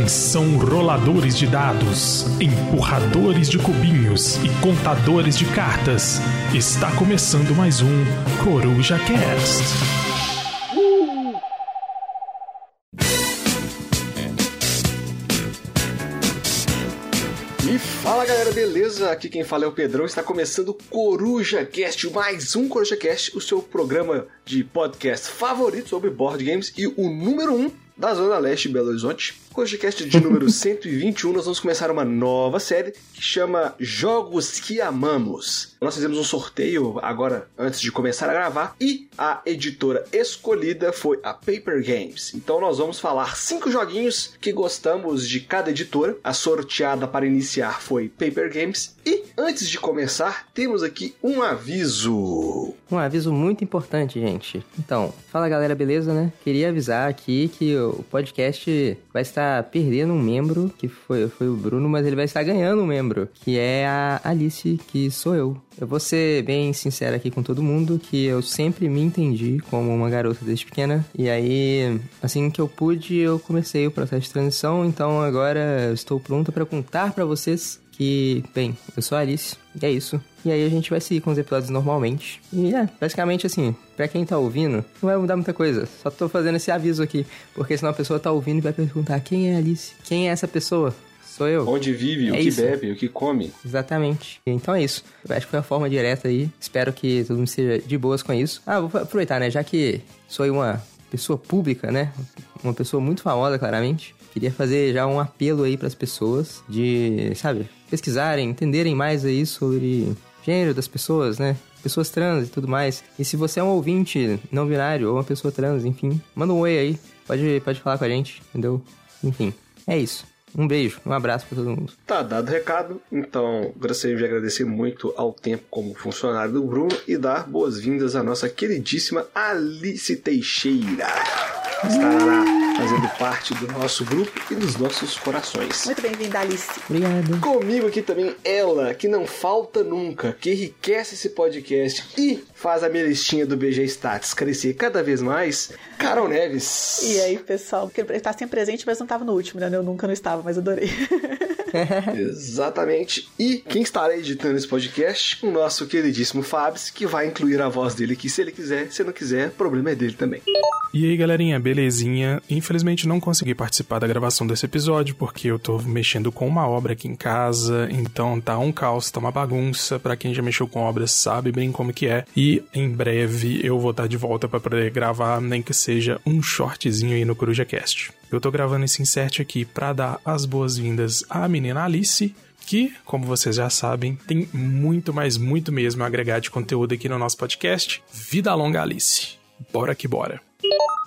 Atenção, roladores de dados, empurradores de cubinhos e contadores de cartas. Está começando mais um Coruja Cast. E fala galera, beleza? Aqui quem fala é o Pedrão. Está começando Coruja Cast, mais um Coruja Cast, o seu programa de podcast favorito sobre board games e o número 1 um da Zona Leste de Belo Horizonte. Podcast de número 121, nós vamos começar uma nova série que chama Jogos que Amamos. Nós fizemos um sorteio agora, antes de começar a gravar, e a editora escolhida foi a Paper Games. Então nós vamos falar cinco joguinhos que gostamos de cada editora. A sorteada para iniciar foi Paper Games. E antes de começar, temos aqui um aviso. Um aviso muito importante, gente. Então, fala galera, beleza, né? Queria avisar aqui que o podcast vai estar perdendo um membro, que foi, foi o Bruno, mas ele vai estar ganhando um membro, que é a Alice, que sou eu. Eu vou ser bem sincero aqui com todo mundo que eu sempre me entendi como uma garota desde pequena. E aí, assim que eu pude, eu comecei o processo de transição. Então agora estou pronta para contar para vocês que, bem, eu sou a Alice, e é isso. E aí a gente vai seguir com os episódios normalmente. E é, basicamente assim, pra quem tá ouvindo, não vai mudar muita coisa. Só tô fazendo esse aviso aqui, porque senão a pessoa tá ouvindo e vai perguntar quem é a Alice? Quem é essa pessoa? Sou eu. Onde vive, é o que isso. bebe, o que come. Exatamente. Então é isso. Eu acho que foi a forma direta aí. Espero que todo mundo seja de boas com isso. Ah, vou aproveitar, né? Já que sou uma pessoa pública, né? Uma pessoa muito famosa, claramente. Queria fazer já um apelo aí para as pessoas de, sabe, pesquisarem, entenderem mais aí sobre gênero das pessoas, né? Pessoas trans e tudo mais. E se você é um ouvinte não binário ou uma pessoa trans, enfim, manda um oi aí. Pode, pode falar com a gente, entendeu? Enfim, é isso. Um beijo, um abraço para todo mundo. Tá dado o recado, então gostaria de agradecer muito ao tempo como funcionário do Bruno e dar boas-vindas à nossa queridíssima Alice Teixeira. Estará fazendo parte do nosso grupo e dos nossos corações. Muito bem-vinda, Alice. Obrigado. Comigo aqui também ela, que não falta nunca, que enriquece esse podcast e faz a minha listinha do BG Stats crescer cada vez mais, Carol Neves. E aí, pessoal? Porque ele tá sempre presente, mas não estava no último, né? Eu nunca não estava, mas adorei. Exatamente. E quem estará editando esse podcast? O nosso queridíssimo Fabs, que vai incluir a voz dele aqui se ele quiser. Se não quiser, problema é dele também. E aí, galerinha, belezinha? Infelizmente não consegui participar da gravação desse episódio porque eu tô mexendo com uma obra aqui em casa, então tá um caos, tá uma bagunça. Para quem já mexeu com obras sabe bem como que é. E em breve eu vou estar de volta para poder gravar, nem que seja um shortzinho aí no CorujaCast. Eu tô gravando esse insert aqui para dar as boas-vindas à menina Alice, que, como vocês já sabem, tem muito, mais muito mesmo a agregar de conteúdo aqui no nosso podcast. Vida longa, Alice. Bora que bora.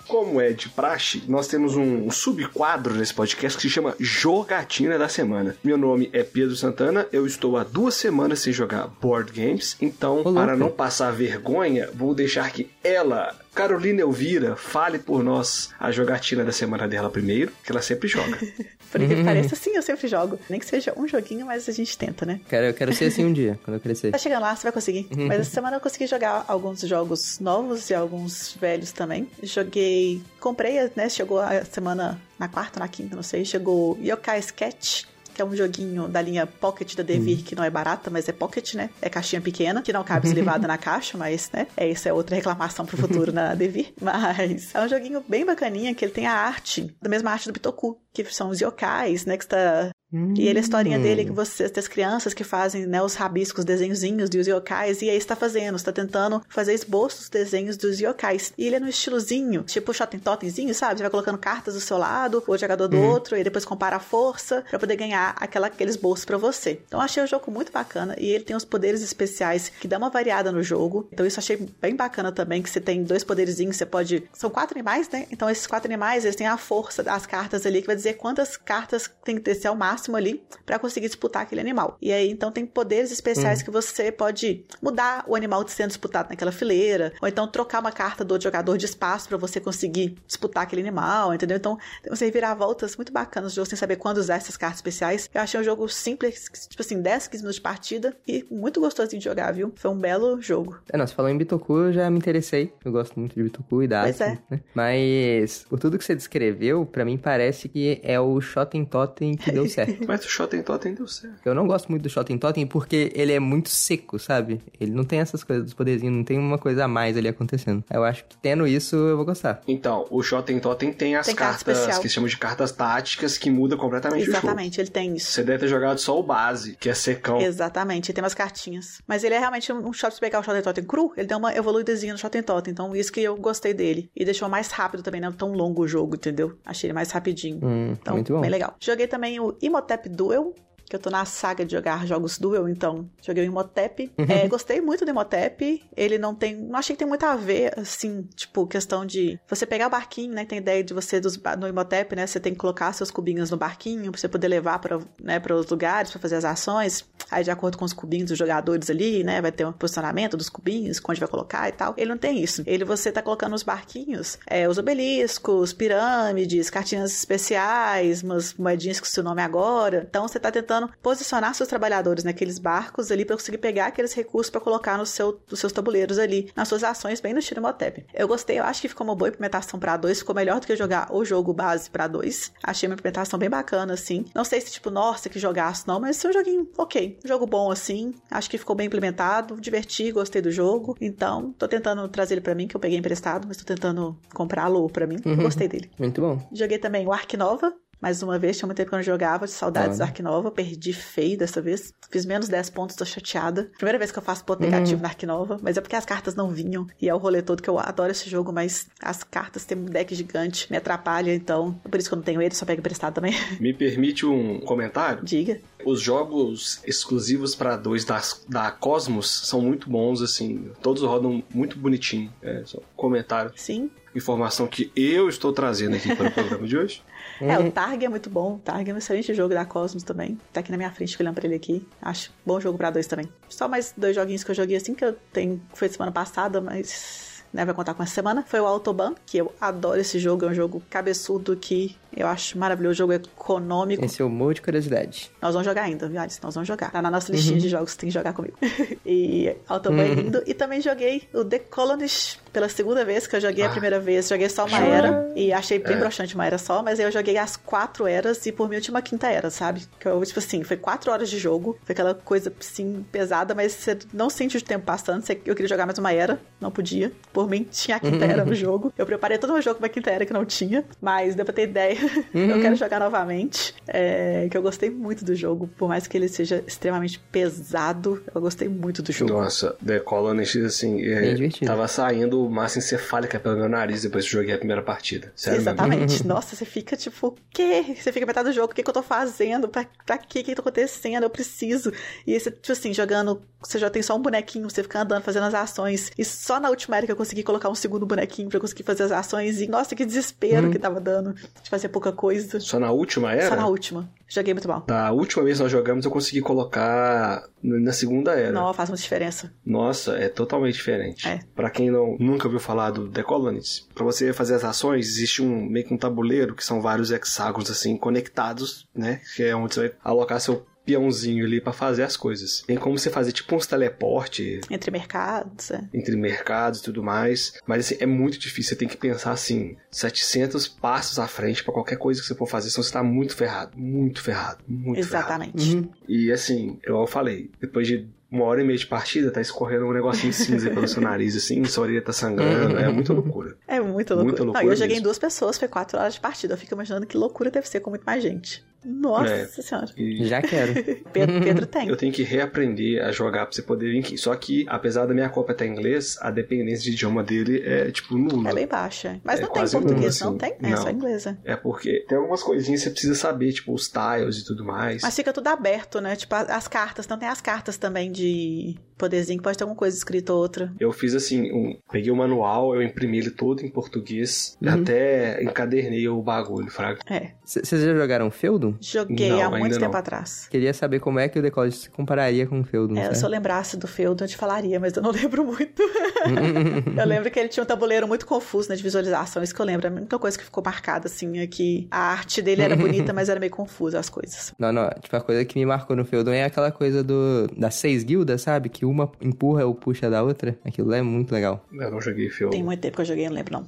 Como é de praxe, nós temos um subquadro nesse podcast que se chama Jogatina da Semana. Meu nome é Pedro Santana, eu estou há duas semanas sem jogar board games, então, Olá, para não passar vergonha, vou deixar que ela Carolina Elvira, fale por nós a jogatina da semana dela primeiro, que ela sempre joga. por que pareça, sim, eu sempre jogo. Nem que seja um joguinho, mas a gente tenta, né? Quero, eu quero ser assim um dia, quando eu crescer. Tá chegando lá, você vai conseguir. Uhum. mas essa semana eu consegui jogar alguns jogos novos e alguns velhos também. Joguei. Comprei, né? Chegou a semana na quarta, na quinta, não sei. Chegou Yokai Sketch que é um joguinho da linha Pocket da Devir, hum. que não é barata, mas é Pocket, né? É caixinha pequena, que não cabe deslivada na caixa, mas, né? É, isso é outra reclamação pro futuro na Devir. Mas é um joguinho bem bacaninha, que ele tem a arte, da mesma arte do Bitoku, que são os yokais, né? Que está e ele, a historinha dele é que hum. você, das crianças que fazem, né, os rabiscos, desenhozinhos dos yokais, e aí está fazendo, está tentando fazer esboços, desenhos dos yokais. E ele é no estilozinho, tipo shotten totemzinho, sabe? Você vai colocando cartas do seu lado, o jogador do uhum. outro, e depois compara a força para poder ganhar aquela, aquele esboço para você. Então achei o jogo muito bacana, e ele tem os poderes especiais que dá uma variada no jogo. Então isso achei bem bacana também, que você tem dois poderzinhos, você pode... São quatro animais, né? Então esses quatro animais, eles têm a força das cartas ali, que vai dizer quantas cartas tem que ter ao máximo máximo ali para conseguir disputar aquele animal. E aí, então, tem poderes especiais hum. que você pode mudar o animal sendo disputado naquela fileira, ou então trocar uma carta do outro jogador de espaço para você conseguir disputar aquele animal, entendeu? Então, você virar voltas muito bacanas no jogo sem saber quando usar essas cartas especiais. Eu achei um jogo simples, tipo assim, 10, 15 minutos de partida e muito gostosinho de jogar, viu? Foi um belo jogo. É, não, você falou em Bitoku, eu já me interessei. Eu gosto muito de Bitoku e da Pois é. Né? Mas, por tudo que você descreveu, para mim parece que é o Shotten Totem que deu certo. Mas o Shotten Totem deu certo. Eu não gosto muito do Shotten Totem porque ele é muito seco, sabe? Ele não tem essas coisas dos poderzinhos, não tem uma coisa a mais ali acontecendo. Eu acho que tendo isso, eu vou gostar. Então, o Shotten Totem tem as Tem carta cartas especial. que chamam de cartas táticas que muda completamente o jogo. Exatamente, ele tem isso. Você deve ter jogado só o base, que é secão. Exatamente, tem umas cartinhas. Mas ele é realmente um shot, se pegar o Shotten Totem cru, ele deu uma evoluidazinha no Shotten Totem. Então, isso que eu gostei dele. E deixou mais rápido também, não tão longo o jogo, entendeu? Achei ele mais rapidinho. Hum, Então, muito bom. bem legal. Joguei também o Imhotep Duel, que eu tô na saga de jogar jogos Duel, então joguei o Imhotep. É, gostei muito do Imhotep. Ele não tem. Não achei que tem muito a ver, assim, tipo, questão de você pegar o barquinho, né? Tem ideia de você dos, no Imhotep, né? Você tem que colocar seus cubinhos no barquinho pra você poder levar para né, para os lugares, pra fazer as ações. Aí, de acordo com os cubinhos dos jogadores ali, né? Vai ter um posicionamento dos cubinhos, onde vai colocar e tal. Ele não tem isso. Ele você tá colocando nos barquinhos é, os obeliscos, pirâmides, cartinhas especiais, umas moedinhas com seu nome agora. Então você tá tentando posicionar seus trabalhadores naqueles barcos ali para conseguir pegar aqueles recursos para colocar no seu, nos seus tabuleiros ali, nas suas ações, bem no estilo. Eu gostei, eu acho que ficou uma boa implementação para dois, ficou melhor do que jogar o jogo base para dois. Achei uma implementação bem bacana, assim. Não sei se, tipo, nossa, que jogaço, não, mas foi um joguinho ok. Um jogo bom, assim. Acho que ficou bem implementado, diverti, gostei do jogo. Então, tô tentando trazer ele para mim, que eu peguei emprestado, mas tô tentando comprá-lo pra mim. Gostei dele. Muito bom. Joguei também o Ark Nova. Mais uma vez, tinha muito tempo que eu não jogava, de saudades do Olha. Ark Nova. Perdi feio dessa vez. Fiz menos 10 pontos, tô chateada. Primeira vez que eu faço ponto negativo na Ark Nova, mas é porque as cartas não vinham. E é o rolê todo que eu adoro esse jogo, mas as cartas têm um deck gigante, me atrapalha, então. é Por isso que eu não tenho ele, só pego emprestado também. Me permite um comentário? Diga. Os jogos exclusivos para dois da, da Cosmos são muito bons, assim. Todos rodam muito bonitinho. É, só um comentário. Sim. Informação que eu estou trazendo aqui para o programa de hoje. É, o Targ é muito bom. O Targ é um excelente jogo da Cosmos também. Tá aqui na minha frente, olhando pra ele aqui. Acho bom jogo pra dois também. Só mais dois joguinhos que eu joguei assim, que eu tenho. Foi semana passada, mas. Né, vai contar com essa semana. Foi o Autobahn, que eu adoro esse jogo. É um jogo cabeçudo que eu acho maravilhoso. O jogo é econômico. Esse é o humor de curiosidade. Nós vamos jogar ainda, viu, Alice? Nós vamos jogar. Tá na nossa listinha de jogos que tem que jogar comigo. e Autobahn é lindo. E também joguei o The Colonists pela segunda vez, que eu joguei a Ah. primeira vez. Joguei só uma era. E achei bem É. broxante uma era só, mas aí eu joguei as quatro eras e por mim eu tinha uma quinta era, sabe? Que eu, tipo assim, foi quatro horas de jogo. Foi aquela coisa, assim, pesada, mas você não sente o tempo passando. Eu queria jogar mais uma era, não podia. Por mim, tinha a quinta era no jogo. Eu preparei todo o meu jogo pra quinta era que não tinha, mas deu pra ter ideia. Eu quero jogar novamente. É, que eu gostei muito do jogo, por mais que ele seja extremamente pesado, eu gostei muito do jogo. Nossa, The Colonist, assim, é, tava saindo massa encefálica pelo meu nariz depois que eu joguei a primeira partida. Sério mesmo. Exatamente. Nossa, você fica tipo, o quê? Você fica metade do jogo, o que, que eu tô fazendo? Pra, pra quê? O que, que tá acontecendo? Eu preciso. E você, tipo assim, jogando, você já tem só um bonequinho, você fica andando, fazendo as ações. E só na última era que eu consegui colocar um segundo bonequinho pra eu conseguir fazer as ações. E nossa, que desespero que tava dando de fazer pouca coisa. Só na última era? Só na última. Joguei muito mal. Da última vez que nós jogamos, eu consegui colocar na segunda era. Não, faz muita diferença. Nossa, é totalmente diferente. É. Pra quem não, nunca ouviu falar do The Colonists, pra você fazer as ações, existe um meio que um tabuleiro, que são vários hexágonos assim conectados, né? Que é onde você vai alocar seu peãozinho ali pra fazer as coisas. Tem como você fazer tipo uns teleporte Entre mercados, é. entre mercados e tudo mais, mas assim, é muito difícil, você tem que pensar assim, 700 passos à frente pra qualquer coisa que você for fazer, senão você tá muito ferrado, muito ferrado, muito ferrado. Exatamente. Uhum. E assim, eu falei, depois de uma hora e meia de partida, tá escorrendo um negocinho cinza pelo seu nariz, assim, sua orelha tá sangrando, é muita loucura. É muita loucura. Muita Não, loucura e eu joguei em duas pessoas, foi quatro horas de partida. Eu fico imaginando que loucura deve ser com muito mais gente. Nossa É. senhora. E Já quero. Pedro, Pedro tem. eu tenho que reaprender a jogar pra você poder vir aqui. Só que, apesar da minha Copa estar em inglês, a dependência de idioma dele é, tipo, nula. É bem baixa. Mas É não tem português, nula, não assim. tem? É só Não. inglesa. É porque tem algumas coisinhas que você precisa saber, tipo, os tiles e tudo mais. Mas fica tudo aberto, né? Tipo, as cartas. Não tem as cartas também de poderzinho, que pode ter alguma coisa escrita ou outra. Eu fiz assim, um, peguei o manual, eu imprimi ele todo em português, e até encadernei o bagulho, fraga. É. Vocês já jogaram Feudum? Feudum? Joguei Não, há muito tempo não. atrás. Queria saber como é que o The College se compararia com o Feudum, É, se eu lembrasse do Feudum, eu te falaria, mas eu não lembro muito. eu lembro que ele tinha um tabuleiro muito confuso né, de visualização, isso que eu lembro. A única coisa que ficou marcada, assim, é que a arte dele era bonita, mas era meio confusa as coisas. Não, não, tipo, a coisa que me marcou no Feudum é aquela coisa do das seis guildas, sabe? Que uma empurra ou puxa da outra. Aquilo lá é muito legal. Eu não joguei filme. Tem muito tempo que eu joguei, eu não lembro não.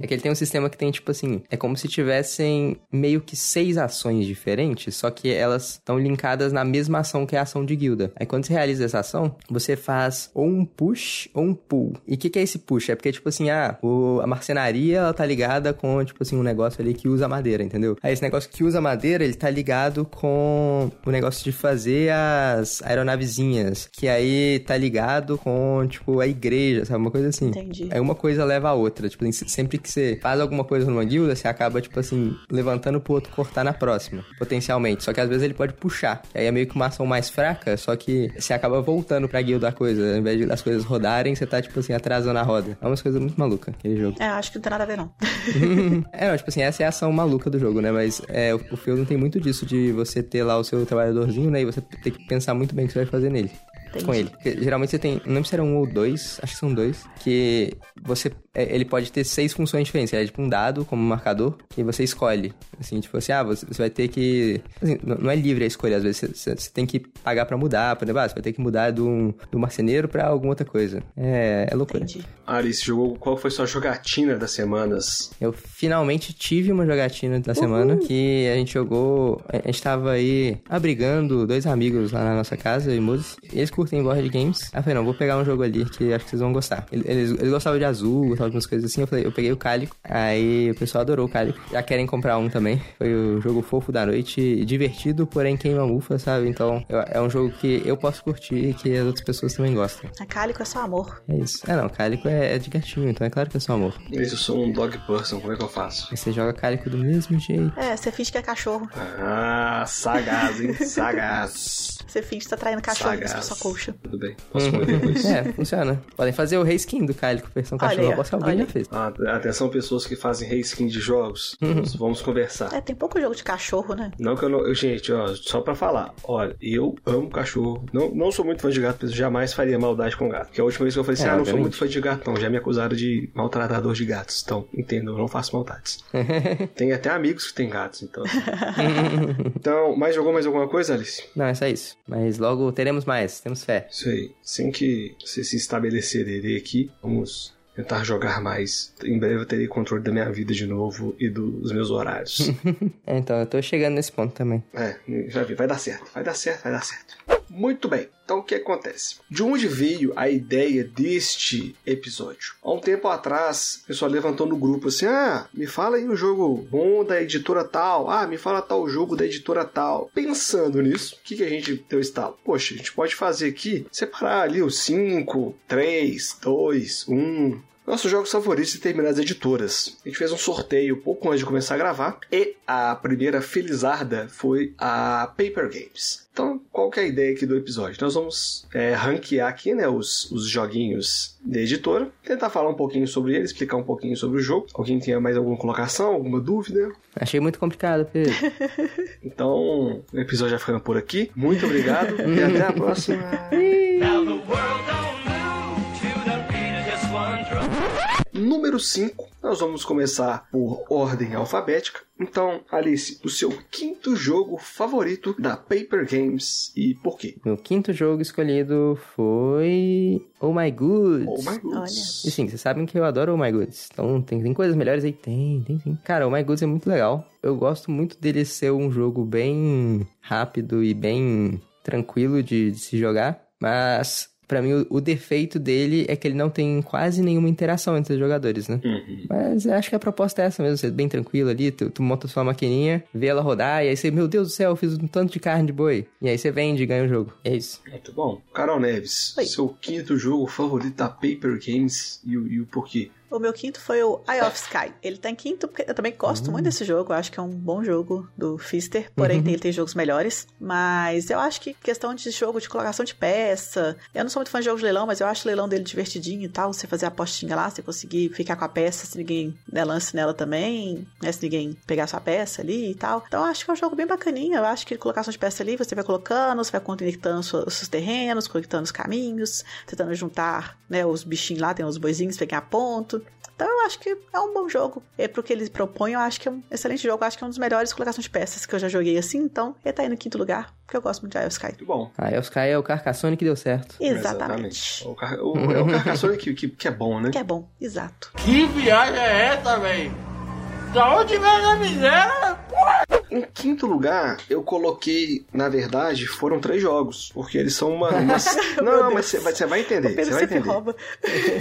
é que ele tem um sistema que tem, tipo assim, é como se tivessem meio que seis ações diferentes, só que elas estão linkadas na mesma ação que é a ação de guilda. Aí quando você realiza essa ação, você faz ou um push ou um pull. E o que, que é esse push? É porque, tipo assim, ah, o- a marcenaria, ela tá ligada com, tipo assim, um negócio ali que usa madeira, entendeu? Aí esse negócio que usa madeira, ele tá ligado com o negócio de fazer as aeronavezinhas, que aí tá ligado com, tipo, a igreja, sabe? Uma coisa assim. Entendi. Aí uma coisa leva a outra. Tipo, assim, sempre que você faz alguma coisa numa guilda, você acaba, tipo assim, levantando pro outro cortar na próxima, potencialmente. Só que às vezes ele pode puxar. Aí é meio que uma ação mais fraca, só que você acaba voltando pra guilda a coisa. Ao invés de as coisas rodarem, você tá, tipo assim, atrasando a roda. É umas coisas muito malucas, aquele jogo. É, acho que não tem nada a ver, não. é, não, tipo assim, essa é a ação maluca do jogo, né? Mas é, o, o Feudum tem muito disso de você ter lá o seu trabalhadorzinho, né? E você ter que pensar muito bem o que você vai fazer nele. Entendi. Com ele. Porque, geralmente você tem, não lembro se era um ou dois, acho que são dois, que você, ele pode ter seis funções diferentes. Ele é tipo um dado como marcador e você escolhe. Assim, tipo assim, ah, você, você vai ter que. assim, não é livre a escolha, às vezes você, você- tem que pagar pra mudar. Por exemplo, ah, você vai ter que mudar do, do marceneiro pra alguma outra coisa. É, é loucura. Entendi. Alice, jogou, qual foi sua jogatina das semanas? Eu finalmente tive uma jogatina da semana que a gente jogou. A gente tava aí abrigando dois amigos lá na nossa casa, e Moses. Eles curtem board games. Aí eu falei, não, vou pegar um jogo ali que acho que vocês vão gostar. Eles, eles, eles gostavam de azul, gostavam de umas coisas assim. Eu falei, eu peguei o Cálico. Aí o pessoal adorou o Cálico. Já querem comprar um também. Foi o jogo fofo da noite. Divertido, porém queima mufa, sabe? Então eu- é um jogo que eu posso curtir e que as outras pessoas também gostam. A Cálico é só amor. É isso. É não, Cálico é, é de gatinho, então é claro que é só amor. Alice, eu sou um dog person, como é que eu faço? Aí você joga Cálico do mesmo jeito. É, você finge que é cachorro. Ah, sagaz, hein? Sagaz. Você finge que tá traindo cachorro pra sua coxa. Tudo bem, posso comer depois. É, funciona. Podem fazer o reskin do Cálico versão Olha cachorro. que alguém olha já fez. Ah, atenção, pessoas que fazem reskin de jogos. Vamos, vamos conversar. É, tem pouco jogo de cachorro, né? Não que eu não. eu- gente, ó, só pra falar. Olha, eu amo cachorro. Não, não sou muito fã de gato, mas eu jamais faria maldade com gato. Porque a última vez que eu falei assim, É, ah, não sou muito fã de gato, não. Já me acusaram de maltratador de gatos. Então, entendo, eu não faço maldades. tem até amigos que têm gatos, então. então, mais jogou mais alguma coisa, Alice? Não, é só isso. Mas logo teremos mais, temos fé. Isso aí. Assim que você se estabelecer aqui, vamos tentar jogar mais. Em breve eu terei controle da minha vida de novo e dos meus horários. É, então, eu tô chegando nesse ponto também. É, já vi, vai dar certo, vai dar certo, vai dar certo. Muito bem, então o que acontece? De onde veio a ideia deste episódio? Há um tempo atrás, o pessoal levantou no grupo assim: ah, me fala aí um jogo bom da editora tal, ah, me fala tal jogo da editora tal. Pensando nisso, o que, que a gente deu estalo? Poxa, a gente pode fazer aqui, separar ali os 5, 3, 2, 1, nossos jogos favoritos de determinadas editoras. A gente fez um sorteio pouco antes de começar a gravar e a primeira felizarda foi a Paper Games. Então, qual que é a ideia aqui do episódio? Nós vamos é, ranquear aqui né, os, os joguinhos da editora, tentar falar um pouquinho sobre ele, explicar um pouquinho sobre o jogo. Alguém tenha mais alguma colocação, alguma dúvida? Achei muito complicado, Pedro. Então, o episódio já ficando por aqui. Muito obrigado e até a próxima. Número 5, nós vamos começar por ordem alfabética. Então, Alice, o seu quinto jogo favorito da Paper Games e por quê? Meu quinto jogo escolhido foi. Oh My Goods. Oh my goodness. E sim, vocês sabem que eu adoro Oh My Goods. Então tem, tem coisas melhores aí? Tem, tem sim. Cara, Oh My Goods é muito legal. Eu gosto muito dele ser um jogo bem rápido e bem tranquilo de, de se jogar. Mas, pra mim, o, o defeito dele é que ele não tem quase nenhuma interação entre os jogadores, né? Uhum. Mas eu acho que a proposta é essa mesmo, ser bem tranquilo ali, tu, tu monta sua maquininha, vê ela rodar, e aí você, meu Deus do céu, eu fiz um tanto de carne de boi. E aí você vende e ganha o jogo. É isso. Muito bom. Carol Neves, Oi. seu quinto jogo favorito da Paper Games e o, e o porquê? O meu quinto foi o Eye of Sky. Ele tá em quinto porque eu também gosto muito desse jogo. Eu acho que é um bom jogo do Fister. Porém, ele tem jogos melhores. Mas eu acho que questão de jogo de colocação de peça. Eu não sou muito fã de jogos de leilão, mas eu acho o leilão dele divertidinho e tal. Você fazer a apostinha lá, você conseguir ficar com a peça se ninguém der lance nela também. Né, se ninguém pegar sua peça ali e tal. Então eu acho que é um jogo bem bacaninha. Eu acho que colocação de peça ali, você vai colocando, você vai conectando os seus terrenos, conectando os caminhos, tentando juntar né, os bichinhos lá, tem os boizinhos, pegar ponto. Então eu acho que é um bom jogo. É pro que ele propõe, eu acho que é um excelente jogo. Eu acho que é um dos melhores colocações de peças que eu já joguei assim. Então, ele tá aí no quinto lugar, porque eu gosto muito de of Sky. Muito bom. Ah, Sky é o Carcassonne que deu certo. Exatamente. O, car... o, é o Carcassonne que, que, que é bom, né? Que é bom, exato. Que viagem é essa, véi? Da onde vem a miséria? Em quinto lugar, eu coloquei, na verdade, foram três jogos. Porque eles são uma. uma... Não, não, mas você vai, entender. Você vai entender. rouba.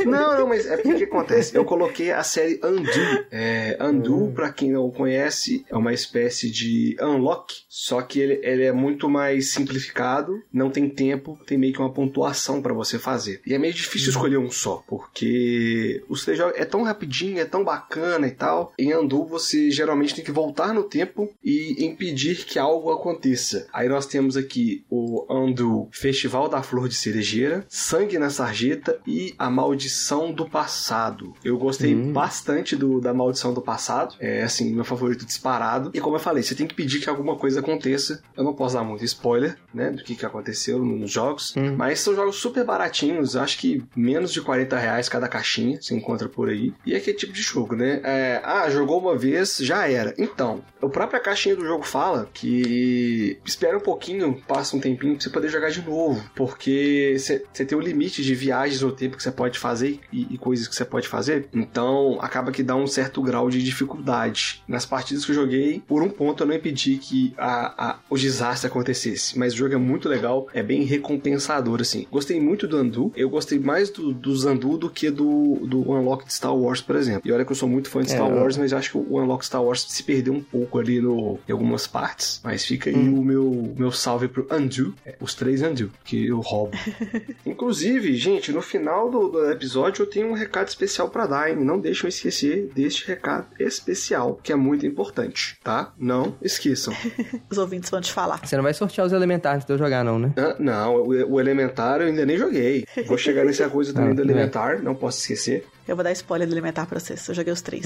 Não, não, mas é porque o que acontece? Eu coloquei a série Undo. É, Undo, pra quem não conhece, é uma espécie de Unlock, só que ele, ele é muito mais simplificado, não tem tempo, tem meio que uma pontuação pra você fazer. E é meio difícil escolher um só, porque os três jogos é tão rapidinho, é tão bacana e tal. Em Undo você geralmente tem que voltar no tempo e impedir que algo aconteça. Aí nós temos aqui o Undo Festival da Flor de Cerejeira, Sangue na Sarjeta e A Maldição do Passado. Eu gostei bastante do, da Maldição do Passado. É, assim, meu favorito disparado. E como eu falei, você tem que pedir que alguma coisa aconteça. Eu não posso dar muito spoiler, né, do que, que aconteceu nos jogos. Mas são jogos super baratinhos. Acho que menos de 40 reais cada caixinha. Você encontra por aí. E é aquele tipo de jogo, né? É, ah, jogou uma vez, já era. Então, a própria caixinha do jogo fala que espera um pouquinho, passa um tempinho pra você poder jogar de novo. Porque você tem um limite de viagens no tempo que você pode fazer e, e coisas que você pode fazer. Então, acaba que dá um certo grau de dificuldade. Nas partidas que eu joguei, por um ponto eu não impedi que a, a- o desastre acontecesse. Mas o jogo é muito legal, é bem recompensador, assim. Gostei muito do Andu. Eu gostei mais do, do Zandu do que do, do Unlock de Star Wars, por exemplo. E olha que eu sou muito fã de É, Star eu- Wars, mas eu acho que o Unlock Star Wars se perdeu um pouco ali no, em algumas partes. Mas fica aí o meu, meu salve pro Undo. É, os três Undo, que eu roubo. Inclusive, gente, no final do, do episódio eu tenho um recado especial pra dar, hein? Não deixem eu esquecer deste recado especial, que é muito importante, tá? Não esqueçam. Os ouvintes vão te falar. Você não vai sortear os elementares antes de eu jogar, não, né? Ah, não, o, o Elementar eu ainda nem joguei. Vou chegar nessa coisa também Ah, do bem. Elementar, não posso esquecer. Eu vou dar spoiler do Elementar pra vocês. Eu joguei os três.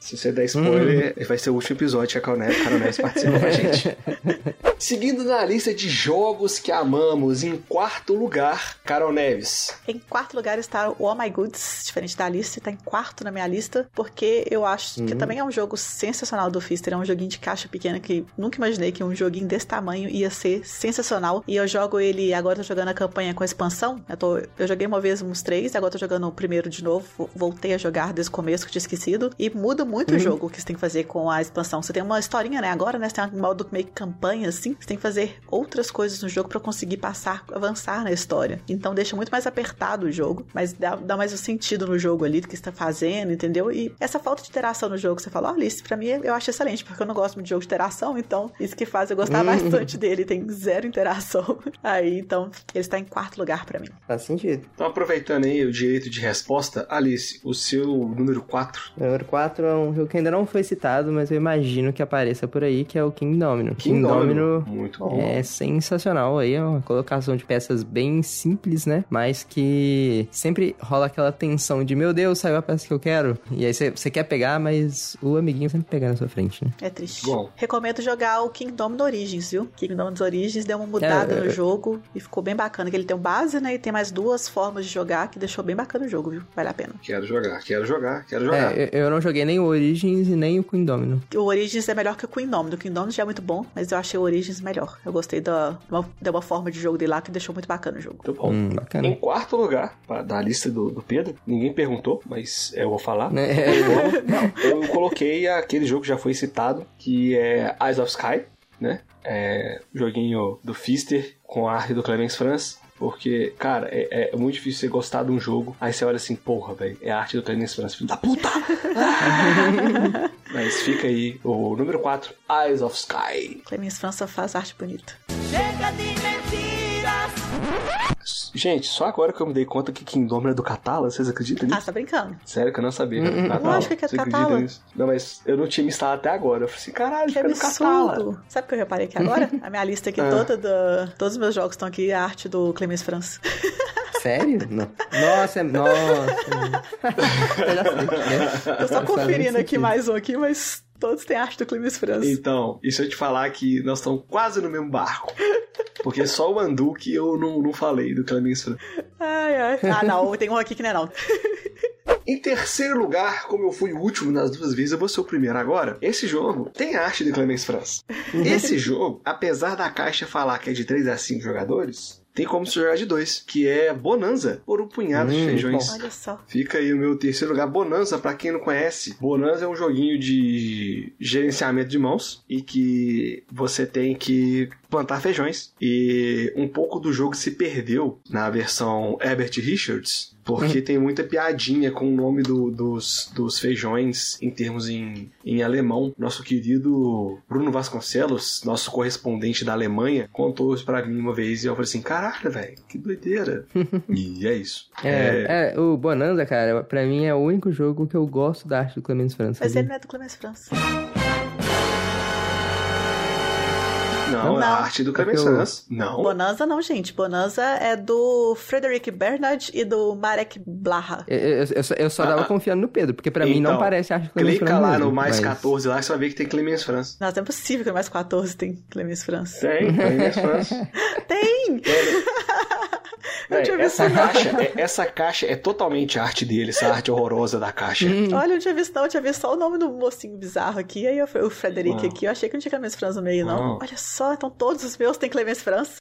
Se você der spoiler, vai ser o último episódio que a Carol Neves, Carol Neves participa com a gente. Seguindo na lista de jogos que amamos, em quarto lugar, Carol Neves. Em quarto lugar está o Oh My Goods, diferente da lista, está em quarto na minha lista, porque eu acho que também é um jogo sensacional do Fister, é um joguinho de caixa pequena que nunca imaginei que um joguinho desse tamanho ia ser sensacional. E eu jogo ele, agora tô jogando a campanha com expansão. Eu, tô- eu joguei uma vez uns três, agora tô jogando o primeiro de novo, vo- voltei a jogar desde o começo que eu tinha esquecido. E muda muito o jogo que você tem que fazer com a expansão. Você tem uma historinha, né? Agora, né? Você tem um modo meio que campanha, assim. Você tem que fazer outras coisas no jogo pra conseguir passar, avançar na história. Então deixa muito mais apertado o jogo, mas dá, dá mais um sentido no jogo ali do que você tá fazendo, entendeu? E essa falta de interação no jogo, você fala, olha, isso pra mim eu acho excelente, porque eu não gosto muito de jogo de interação, então isso que faz eu gostar bastante dele, tem zero interação. Aí, então, ele está em quarto lugar pra mim. Faz sentido. Então, aproveitando aí o direito de resposta, Alice, o seu número 4. Número 4 é um jogo que ainda não foi citado, mas eu imagino que apareça por aí, que é o King Domino. King Domino. Muito bom. É sensacional aí, é uma colocação de peças bem simples, né? Mas que sempre rola aquela tensão de, meu Deus, saiu a peça que eu quero. E aí você quer pegar, mas o amiguinho sempre pega na sua frente, né? É triste. Bom. Recomendo jogar o Kingdom do Origins, viu? Kingdom dos Origins deu uma mudada É, no é, é. jogo e ficou bem bacana. Que ele tem um base, né? E tem mais duas formas de jogar que deixou bem bacana o jogo, viu? Vale a pena. Quero jogar, quero jogar, quero jogar. É, eu, eu não joguei nem o Origins e nem o King Domino. O Origins é melhor que o Kingdom. O Kingdom já é muito bom, mas eu achei o Origins melhor. Eu gostei da, de uma, de uma forma de jogo dele lá que deixou muito bacana o jogo. Muito bom. Hum, bacana. Em quarto lugar, da lista do, do Pedro, ninguém perguntou, mas eu vou falar. Né? Eu coloquei aquele jogo que já foi citado, que é Eyes of Sky, né? É, joguinho do Fister com a arte do Clemens Franz. Porque, cara, é, é muito difícil você gostar de um jogo. Aí você olha assim, porra, velho, é a arte do Clemens Franz, filho da puta! Mas fica aí o número 4, Eyes of Sky. Clemens França faz arte bonita. Chega de Gente, só agora que eu me dei conta que Kingdom é do Catala, vocês acreditam Ah, nisso? você tá brincando? Sério que eu não sabia que era do Catala. Lógico que é do Catala. nisso? Não, mas eu não tinha me instalado até agora. Eu falei assim, caralho, Que fica do Catala. absurdo! Sabe o que eu reparei aqui agora? A minha lista aqui Ah. toda, da- todos os meus jogos estão aqui, a arte do Clemens France. Sério? Não. Nossa, é- nossa. eu já sei. né? Tô só conferindo aqui mais um aqui, mas todos têm arte do Clemens France. Então, e se eu te falar que nós estamos quase no mesmo barco? Porque só o Andu que eu não, não falei do Clemens Fran. Ai, ai. Ah, não, tem um aqui que não é não. Em terceiro lugar, como eu fui o último nas duas vezes, eu vou ser o primeiro agora. Esse jogo tem arte de Clemens Franz. Esse jogo, apesar da caixa falar que é de 3 a 5 jogadores, tem como se jogar de dois, que é Bonanza, por um punhado de Hum, feijões. Olha só. Fica aí o meu terceiro lugar, Bonanza, pra quem não conhece. Bonanza é um joguinho de gerenciamento de mãos e que você tem que plantar feijões. E um pouco do jogo se perdeu na versão Herbert Richards, porque tem muita piadinha com o nome do- dos, dos feijões em termos em, em alemão. Nosso querido Bruno Vasconcelos, nosso correspondente da Alemanha, contou isso pra mim uma vez e eu falei assim: caralho, velho, que doideira. e é isso. É, é, o Bonanza, cara, pra mim é o único jogo que eu gosto da arte do Clemens França. Mas ele não é do Clemens France. Não, Não. a arte do Clemens Porque o- Franz. Não. Bonanza não, gente. Bonanza é do Frederick Bernard e do Marek Blaha. Eu, eu- eu só, eu só tava Ah, ah. confiando no Pedro, porque pra mim não Então, parece arte do Clemens Clica lá mesmo, no mais mas- 14 lá você vai ver que tem Clemens Franz. Nossa, é impossível que no mais 14 tem Clemens France. Tem, Clemens Franz. Tem! Véi, essa, caixa, é, essa caixa é totalmente arte dele, essa arte horrorosa da caixa. Olha, eu não tinha visto não, eu tinha visto só o nome do mocinho bizarro aqui, aí eu, o Frederick Não. aqui, eu achei que não tinha Clemens France no meio, não. Não. Olha só, então todos os meus têm Clemens France.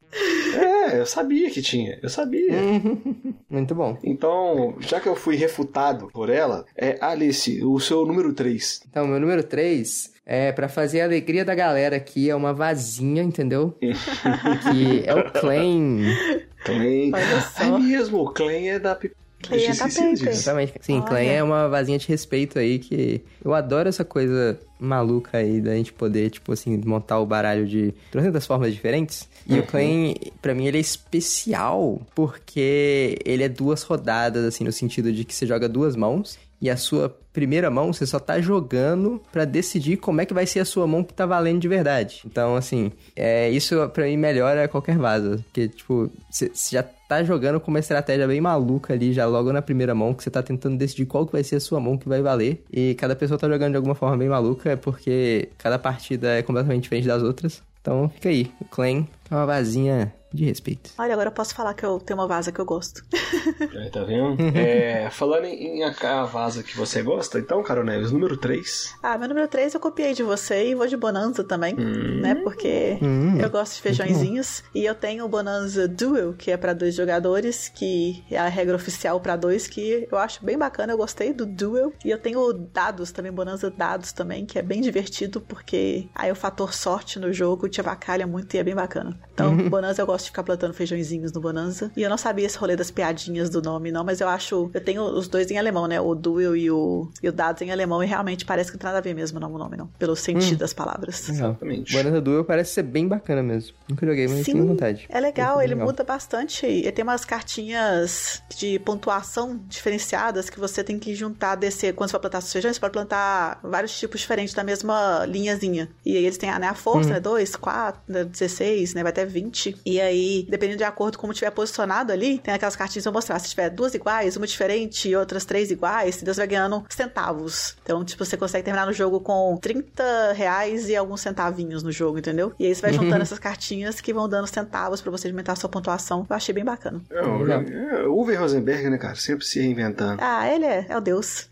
É, eu sabia que tinha, eu sabia. Muito bom. Então, já que eu fui refutado por ela, é Alice, o seu número 3. Então, meu número 3 é pra fazer a alegria da galera aqui, é uma vazinha, entendeu? que é o. Clay. Olha só. É mesmo, o Clay é da Clay é da. Exatamente. Sim, Olha. Claim é uma vazinha de respeito aí que eu adoro essa coisa maluca aí da gente poder, tipo assim, montar o baralho de 300 formas diferentes. E o Claim, pra mim, ele é especial porque ele é duas rodadas, assim, no sentido de que você joga duas mãos e a sua primeira mão você só tá jogando pra decidir como é que vai ser a sua mão que tá valendo de verdade. Então, assim, é, isso pra mim melhora qualquer vaza. Porque, tipo, você já tá jogando com uma estratégia bem maluca ali, já logo na primeira mão, que você tá tentando decidir qual que vai ser a sua mão que vai valer. E cada pessoa tá jogando de alguma forma bem maluca, porque cada partida é completamente diferente das outras. Então fica aí, o Clan é uma vazinha de respeito. Olha, agora eu posso falar que eu tenho uma vaza que eu gosto. Aí, tá vendo? É, falando em, em a, a vaza que você gosta, então, Carol Neves, número 3. Ah, meu número 3 eu copiei de você e vou de Bonanza também, né? Porque Hum. eu gosto de feijõezinhos. E eu tenho o Bonanza Duel, que é pra dois jogadores, que é a regra oficial pra dois, que eu acho bem bacana. Eu gostei do Duel. E eu tenho dados também, Bonanza Dados também, que é bem divertido, porque aí o fator sorte no jogo te avacalha muito e é bem bacana. Então, Bonanza eu gosto de ficar plantando feijõezinhos no Bonanza. E eu não sabia esse rolê das piadinhas do nome, não, mas eu acho. Eu tenho os dois em alemão, né? O Duel e o, e o Dados em alemão, e realmente parece que não tem nada a ver mesmo não, o nome, não. Pelo sentido das palavras. Exatamente. Bonanza Duel parece ser bem bacana mesmo. Nunca joguei, mas tenho vontade. É legal, Parece ele legal. muda bastante. Ele tem umas cartinhas de pontuação diferenciadas que você tem que juntar, descer. Quando você vai plantar seus feijões, você pode plantar vários tipos diferentes da mesma linhazinha. E aí eles têm né, a força, Uhum. né? 2, 4, 16, né? Vai até 20. E aí, dependendo de acordo com como tiver posicionado ali, tem aquelas cartinhas que vão mostrar. Se tiver duas iguais, uma diferente e outras três iguais, você vai ganhando centavos. Então, tipo, você consegue terminar no jogo com 30 reais e alguns centavinhos no jogo, entendeu? E aí você vai juntando essas cartinhas que vão dando centavos pra você aumentar a sua pontuação. Eu achei bem bacana. É, o- é, Uwe Rosenberg, né, cara? Sempre se reinventando. Ah, ele é, é o Deus.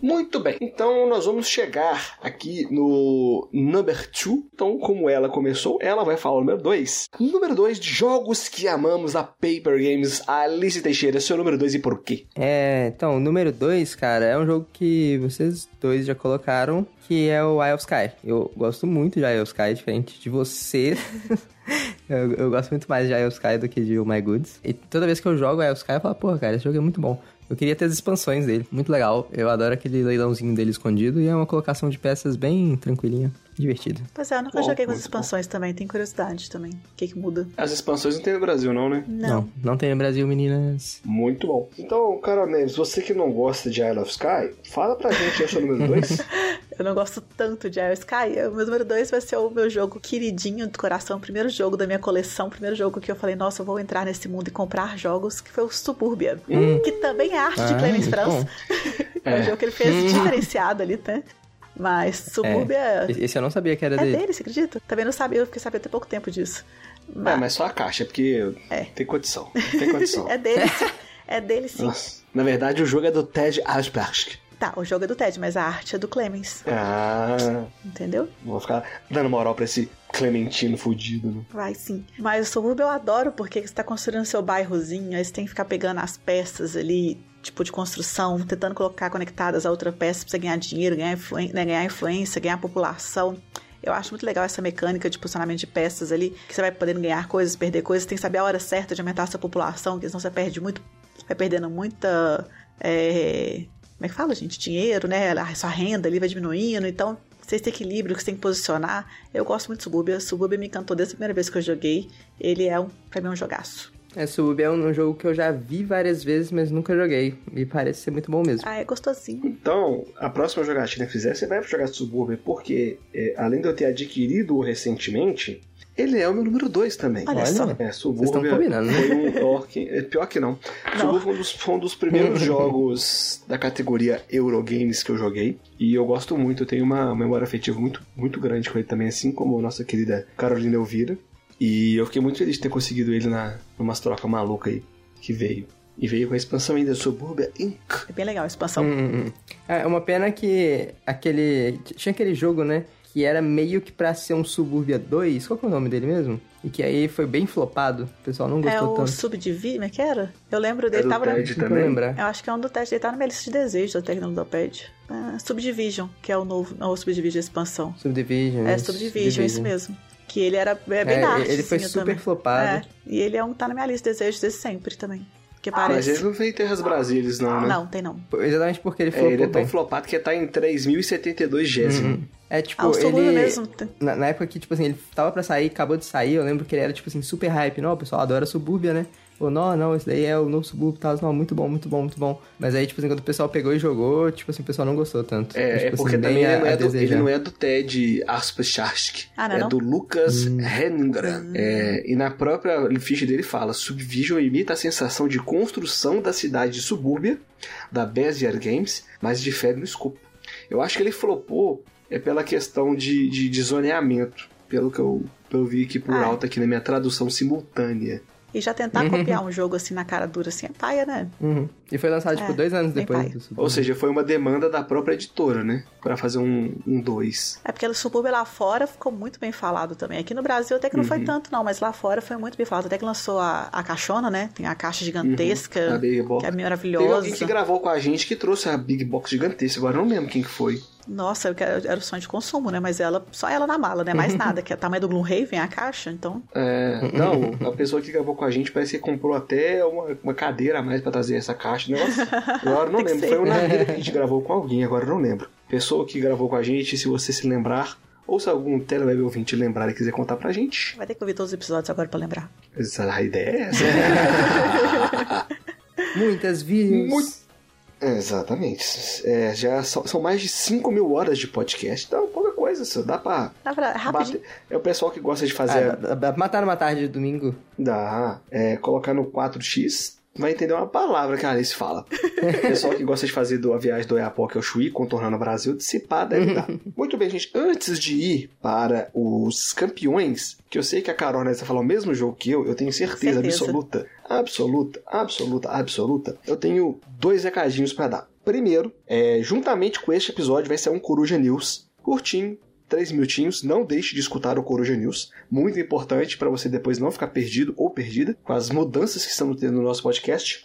Muito bem, então nós vamos chegar aqui no number 2. Então, como ela começou, ela vai falar o número 2. Número 2 de jogos que amamos a Paper Games. Alice Teixeira, seu número 2 e por quê? É, então, o número 2, cara, é um jogo que vocês dois já colocaram, que é o Eye of Sky. Eu gosto muito de Eye of Sky, diferente de você. eu, eu gosto muito mais de Eye of Sky do que de Oh My Goods. E toda vez que eu jogo Eye of Sky, eu falo, porra, cara, esse jogo é muito bom. Eu queria ter as expansões dele, muito legal. Eu adoro aquele leilãozinho dele escondido e é uma colocação de peças bem tranquilinha. Divertido. Pois é, eu nunca Bom, joguei com as expansões também, tenho curiosidade também. O que que muda? As expansões não tem no Brasil, não, né? Não, não tem no Brasil, meninas. Muito bom. Então, Carol Neves, você que não gosta de Isle of Sky, fala pra gente o seu número 2. Eu não gosto tanto de Air Sky. O meu número 2 vai ser o meu jogo queridinho do coração, o primeiro jogo da minha coleção, o primeiro jogo que eu falei, nossa, eu vou entrar nesse mundo e comprar jogos, que foi o Suburbia. Que também é arte de Ah, Clemens muito Franz. bom. é um É. jogo que ele fez diferenciado ali, né? Mas Suburbia Esse esse eu não sabia que era é, dele. dele, você acredita? Também não sabia, eu fiquei sabendo até pouco tempo disso. É, mas só a caixa, porque É. tem condição. Tem condição. É dele, sim. É dele sim. Nossa. Na verdade, o jogo é do Ted Asperger. Tá, o jogo é do Ted, mas a arte é do Clemens. Ah, Entendeu? vou ficar dando moral pra esse Clementino fudido, né? Vai sim. Mas o subúrbio eu adoro porque você tá construindo seu bairrozinho, aí você tem que ficar pegando as peças ali, tipo de construção, tentando colocar conectadas a outra peça pra você ganhar dinheiro, ganhar, influen- né, ganhar influência, ganhar população. Eu acho muito legal essa mecânica de posicionamento de peças ali, que você vai podendo ganhar coisas, perder coisas, tem que saber a hora certa de aumentar sua população, porque senão você perde muito, vai perdendo muita. é, como é que fala, gente? Dinheiro, né? A sua renda ali vai diminuindo, então você esse equilíbrio que você tem que posicionar. Eu gosto muito de Suburbia. Suburbia me encantou desde a primeira vez que eu joguei. Ele é, um, pra mim, um jogaço. É, Suburbia é um jogo que eu já vi várias vezes, mas nunca joguei. E parece ser muito bom mesmo. Ah, é gostosinho. Então, a próxima jogatina que fizer, você vai jogar Suburbia, porque é, além de eu ter adquirido recentemente, ele é o meu número 2 também. Olha Olha, só. É, Vocês estão Suburbia combinando, né? foi um orc, é pior que não. Suburbia foi um dos, foi um dos primeiros jogos da categoria Eurogames que eu joguei. E eu gosto muito, eu tenho uma memória afetiva muito, muito grande com ele também, assim como a nossa querida Carolina Elvira. E eu fiquei muito feliz de ter conseguido ele na, numa troca maluca aí que veio. E veio com a expansão ainda Suburbia Inc. É bem legal a expansão. Hum, hum, hum. É uma pena que aquele. Tinha aquele jogo, né? Que era meio que pra ser um Suburbia 2. Qual que é o nome dele mesmo? E que aí foi bem flopado. O pessoal não É gostou o tanto. Subdivi, como é que era? Eu lembro É dele, do tava na... Ted vou também. Eu acho que é um do teste, ele tá na minha lista de desejos até que não do Pad. Ah, Subdivision, que é o novo, não, o Subdivision expansão. Subdivision. É, isso, Subdivision, isso mesmo. Que ele era é bem É, ele foi artezinha super também. flopado. É, e ele é um, tá na minha lista de desejos desde sempre também. Que Mas parece. ele não veio em Terras Brasílias, não, né? Não, tem não. Exatamente porque ele É, flopou ele é tão bem. flopado que tá em 3.072 gésimo. Uhum. É tipo, Ah, ele. mesmo. tem- Na, na época que, tipo assim, ele tava pra sair, acabou de sair, eu lembro que ele era, tipo assim, super hype. Não, o pessoal adora Suburbia, né? Ou, não, não, esse daí é o novo Suburbia e tal. Não, muito bom, muito bom, muito bom. Mas aí, tipo assim, quando o pessoal pegou e jogou, tipo assim, o pessoal não gostou tanto. É, tipo é porque assim, também ele a- não, é do, ele não é do Ted Aspercharsk. Ah, não é é não? do Lucas Hum. Rengran. É, e na própria ficha dele fala: Subvision imita a sensação de construção da cidade de subúrbia da Bezier Games, mas difere no escopo. Eu acho que ele flopou é pela questão de, de, de zoneamento, pelo que eu, eu vi aqui por Ah. alto aqui na minha tradução simultânea. E já tentar copiar um jogo assim na cara dura, assim, é paia, né? Uhum. E foi lançado, tipo, É, dois anos depois do Suburbia. Ou seja, foi uma demanda da própria editora, né? Pra fazer um 2. Um dois. É porque o Subúrbio lá fora ficou muito bem falado também. Aqui no Brasil até que não Uhum. foi tanto, não, mas lá fora foi muito bem falado. Até que lançou a, a caixona, né? Tem a caixa gigantesca, Uhum. A Big Box. que é Teve alguém maravilhosa. que gravou com a gente que trouxe a Big Box gigantesca. Agora eu não lembro quem que foi. Nossa, era o sonho de consumo, né? Mas ela, só ela na mala, né? Mais nada, que é o tamanho do Gloomhaven, a caixa, então. É, não, a pessoa que gravou com a gente parece que comprou até uma, uma cadeira a mais pra trazer essa caixa. Negócio. Agora eu não lembro. ser. Foi na vida que a gente gravou com alguém, agora eu não lembro. Pessoa que gravou com a gente, se você se lembrar, ou se algum teleweb ouvinte lembrar e quiser contar pra gente. Vai ter que ouvir todos os episódios agora pra lembrar. Essa, a ideia é essa. Muitas views. Muito- Exatamente. É, já são, são mais de 5 mil horas de podcast. Então, pouca coisa, só dá pra. Na verdade, rapidinho. bater. É o pessoal que gosta de fazer. Ah, dá- dá pra matar numa tarde de domingo. Dá. É, colocar no 4x, vai entender uma palavra que a Alice fala. Pessoal que gosta de fazer do, a viagem do Oiapoque ao Chuí, contornando o Brasil, dissipar deve dar. Muito bem, gente. Antes de ir para os campeões, que eu sei que a Carol Nessa falou o mesmo jogo que eu, eu tenho certeza, Certeza. absoluta, absoluta, absoluta, absoluta, eu tenho dois recadinhos para dar. Primeiro, é, juntamente com este episódio vai ser um Coruja News curtinho, três minutinhos. Não deixe de escutar o Coruja News. Muito importante para você depois não ficar perdido ou perdida com as mudanças que estamos tendo no nosso podcast.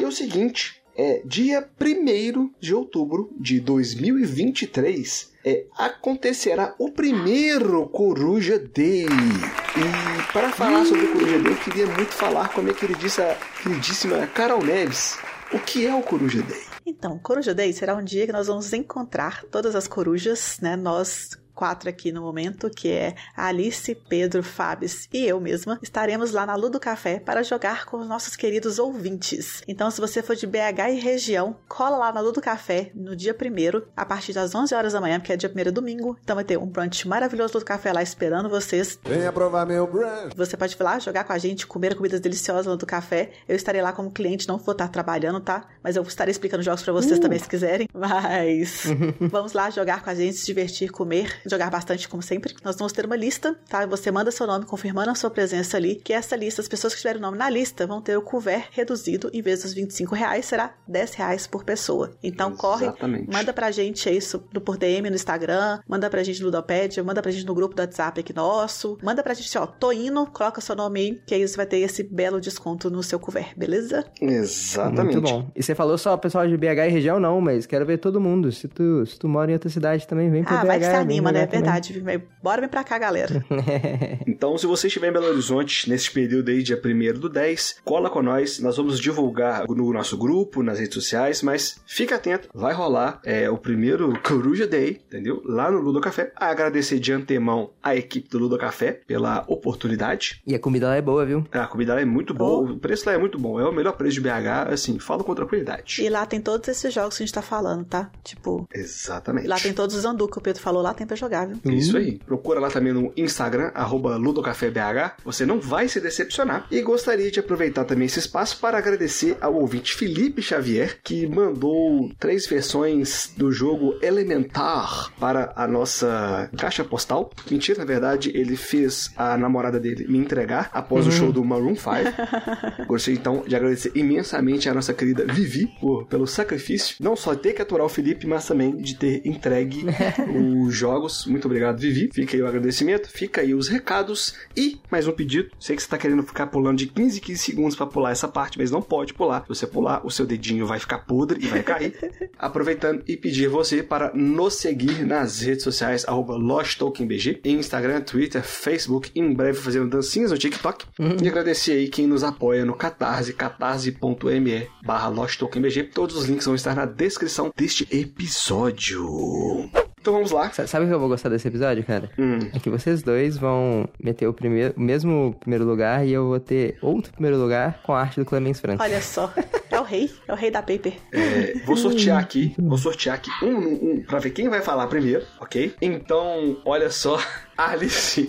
E o seguinte, é dia 1 de outubro de 2023 é, acontecerá o primeiro Coruja Day. E para falar sobre o Coruja Day, eu queria muito falar com a minha queridíssima, queridíssima Carol Neves. O que é o Coruja Day? Então, Coruja Day será um dia que nós vamos encontrar todas as corujas, né? Nós quatro aqui no momento, que é Alice, Pedro, Fábio e eu mesma, estaremos lá na Ludo Café para jogar com os nossos queridos ouvintes. Então, se você for de BH e região, cola lá na Ludo Café no dia primeiro, a partir das 11 horas da manhã, porque é dia primeiro domingo. Então vai ter um brunch maravilhoso do café lá esperando vocês. Venha provar meu brunch. Você pode ir lá jogar com a gente, comer comidas deliciosas lá do café. Eu estarei lá como cliente, não vou estar trabalhando, tá? Mas eu estarei explicando jogos pra vocês também se quiserem. Mas vamos lá jogar com a gente, se divertir, comer, jogar bastante como sempre. Nós vamos ter uma lista, tá? Você manda seu nome confirmando a sua presença ali, que essa lista, as pessoas que tiverem o nome na lista vão ter o couvert reduzido, em vez dos 25 reais, será 10 reais por pessoa. Então corre, Exatamente. manda pra gente isso do por DM no Instagram, manda pra gente no Ludopédia, manda pra gente no grupo do WhatsApp aqui nosso, manda pra gente, ó, tô indo, coloca seu nome aí, que aí você vai ter esse belo desconto no seu couvert, beleza? Exatamente. Muito bom. E você falou só pessoal de BH e região, não, mas quero ver todo mundo. Se tu, se tu mora em outra cidade também, vem pro ah, BH. vai que você vem anima, né? É jogar também. verdade. Bora vir pra cá, galera. Então, se você estiver em Belo Horizonte, nesse período aí, dia 1 do 10, cola com nós. Nós vamos divulgar no nosso grupo, nas redes sociais, mas fica atento, vai rolar é, o primeiro Coruja Day, entendeu? Lá no Ludo Café. Agradecer de antemão a equipe do Ludo Café pela oportunidade. E a comida lá é boa, viu? A comida lá é muito boa, o preço lá é muito bom. É o melhor preço de BH, assim, falo com tranquilidade. E lá tem todos esses jogos que a gente tá falando, tá? Tipo, Exatamente. lá tem todos os Andu que o Pedro falou, lá tem pra jogar, viu? Isso aí. Procura lá também no Instagram, arroba LudoCaféBH. Você não vai se decepcionar. E gostaria de aproveitar também esse espaço para agradecer ao ouvinte Felipe Xavier, que mandou três versões do jogo Elementar para a nossa caixa postal. Mentira, na verdade, ele fez a namorada dele me entregar após o show do Maroon 5. Gostaria então de agradecer imensamente a nossa querida Vivi por, pelo sacrifício, não só de ter que aturar o Felipe, mas também de ter entregue os jogos. Muito obrigado, Vivi. Fica aí o agradecimento, fica aí os recados e mais um pedido. Sei que você tá querendo ficar pulando de 15 em 15 segundos pra pular essa parte, mas não pode pular. Se você pular, o seu dedinho vai ficar podre e vai cair. Aproveitando e pedir você para nos seguir nas redes sociais, arroba LostTokenBG, em Instagram, Twitter, Facebook, em breve fazendo dancinhas no TikTok. E agradecer aí quem nos apoia no Catarse, catarse.me barra LostTokenBG. Todos os links vão estar na descrição deste episódio. Então vamos lá. Sa- Sabe o que eu vou gostar desse episódio, cara? Hum. É que vocês dois vão meter o, primeiro, o mesmo primeiro lugar e eu vou ter outro primeiro lugar com a arte do Clemens Franco. Olha só. É o rei, é o rei da paper. É, vou sortear aqui, vou sortear aqui um, um, um pra ver quem vai falar primeiro, ok? Então, olha só, Alice.